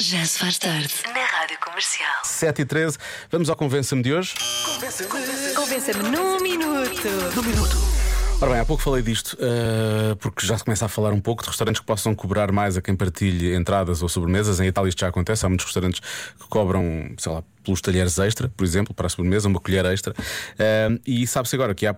Já se faz tarde. Na Rádio Comercial. 7 e 13, vamos ao Convença-me de hoje. Convença-me num minuto. Ora bem, há pouco falei disto, eh, porque já se começa a falar um pouco de restaurantes que possam cobrar mais a quem partilhe entradas ou sobremesas. Em Itália isto já acontece, há muitos restaurantes que cobram, sei lá, pelos talheres extra, por exemplo, para a sobremesa, uma colher extra. Eh, e sabe-se agora que há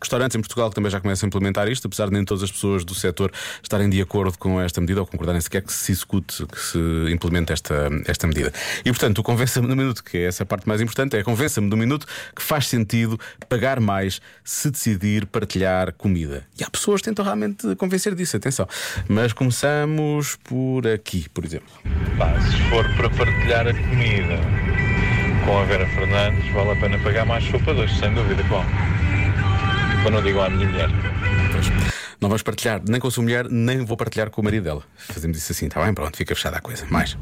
restaurantes em Portugal que também já começam a implementar isto, apesar de nem todas as pessoas do setor estarem de acordo com esta medida ou concordarem sequer que se execute, que se implemente esta, esta medida. E portanto, convença-me no minuto, que é essa parte mais importante, é convença-me no minuto que faz sentido pagar mais se decidir partilhar comida. E há pessoas que tentam realmente convencer disso, atenção. Mas começamos por aqui, por exemplo. Pá, se for para partilhar a comida com a Vera Fernandes, vale a pena pagar mais sopa dois, sem dúvida, com. Para não digo à minha mulher. Pois. Não vamos partilhar nem com a sua mulher, nem vou partilhar com o marido dela. Fazemos isso assim, está bem? Pronto, fica fechada a coisa. Mais.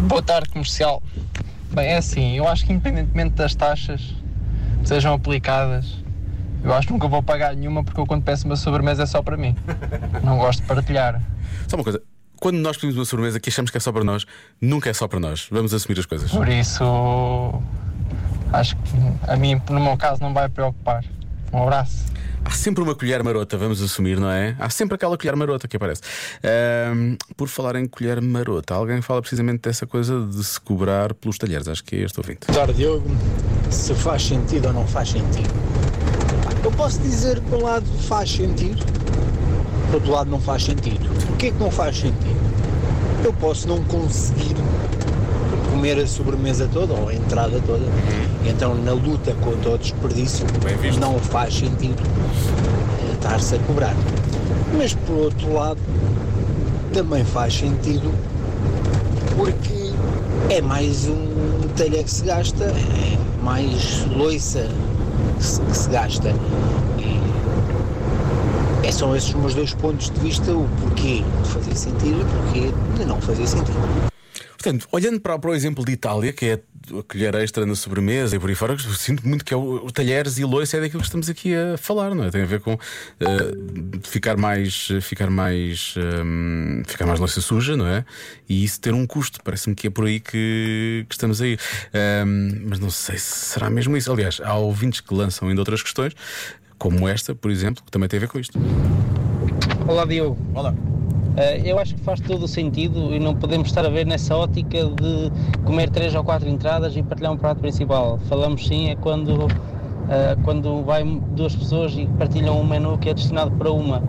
Boa tarde, comercial. Bem, é assim, eu acho que independentemente das taxas que sejam aplicadas, eu acho que nunca vou pagar nenhuma porque eu quando peço uma sobremesa é só para mim. Não gosto de partilhar. Só uma coisa. Quando nós pedimos uma sobremesa que achamos que é só para nós, nunca é só para nós. Vamos assumir as coisas. Por isso, acho que a mim, no meu caso, não vai preocupar. Um abraço. Há sempre uma colher marota, vamos assumir, não é? Há sempre aquela colher marota que aparece. Ahm, por falar em colher marota, alguém fala precisamente dessa coisa de se cobrar pelos talheres. Acho que é este ouvinte. Boa tarde, Diogo. Se faz sentido ou não faz sentido. Eu posso dizer que por um lado faz sentido, por outro lado não faz sentido. O que é que não faz sentido? Eu posso não conseguir comer a sobremesa toda ou a entrada toda. Então, na luta contra o desperdício, não faz sentido eh, estar-se a cobrar. Mas, por outro lado, também faz sentido porque é mais um talher que se gasta, é mais loiça que se, que se gasta. E é são esses os meus dois pontos de vista, o porquê de fazer sentido e o porquê de não fazer sentido. Portanto, olhando para, para o exemplo de Itália, que é a colher extra na sobremesa e por aí fora, eu sinto muito que é o, o talheres e loiça é daquilo que estamos aqui a falar, não é? Tem a ver com eh, ficar mais. ficar mais. ehm, ficar mais louça suja, não é? E isso ter um custo. Parece-me que é por aí que, que estamos aí. Ehm, mas não sei se será mesmo isso. Aliás, há ouvintes que lançam ainda outras questões, como esta, por exemplo, que também tem a ver com isto. Olá Diogo, Olá. Eh, eu acho que faz todo o sentido e não podemos estar a ver nessa ótica de comer três ou quatro entradas e partilhar um prato principal. Falamos sim é quando, eh, quando vai duas pessoas e partilham um menu que é destinado para uma.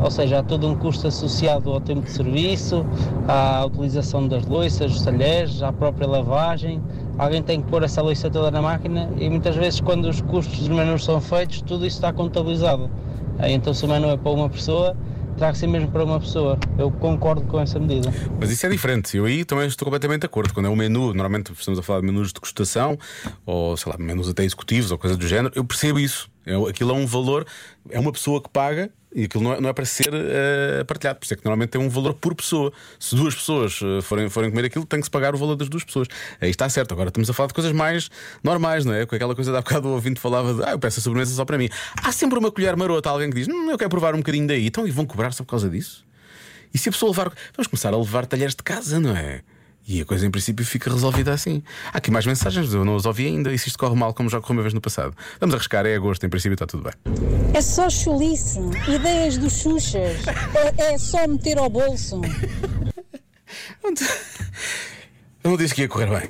Ou seja, há todo um custo associado ao tempo de serviço, à utilização das loiças, dos talheres, à própria lavagem. Alguém tem que pôr essa loiça toda na máquina e muitas vezes quando os custos dos menus são feitos, tudo isso está contabilizado. Eh, Então se o menu é para uma pessoa, terá que ser mesmo para uma pessoa. Eu concordo com essa medida. Mas isso é diferente. Eu aí também estou completamente de acordo. Quando é um menu, normalmente estamos a falar de menus de degustação, ou sei lá, menus até executivos ou coisa do género, eu percebo isso. É, aquilo é um valor, é uma pessoa que paga e aquilo não é, não é para ser eh, partilhado. Por isso é que normalmente tem um valor por pessoa. Se duas pessoas eh, forem, forem comer aquilo, tem que se pagar o valor das duas pessoas. Aí está certo. Agora estamos a falar de coisas mais normais, não é? Com aquela coisa há bocado o ouvinte falava de ah, eu peço a sobremesa só para mim. Há sempre uma colher marota, alguém que diz, hum, eu quero provar um bocadinho daí. Então e vão cobrar só por causa disso? E se a pessoa levar. Vamos começar a levar talheres de casa, não é? E a coisa em princípio fica resolvida assim. Há aqui mais mensagens, eu não as ouvi ainda. E se isto corre mal, como já correu uma vez no passado? Vamos arriscar, é agosto, em princípio está tudo bem. É só chulice, ideias dos xuxas. É, é só meter ao bolso. Eu não disse que ia correr bem.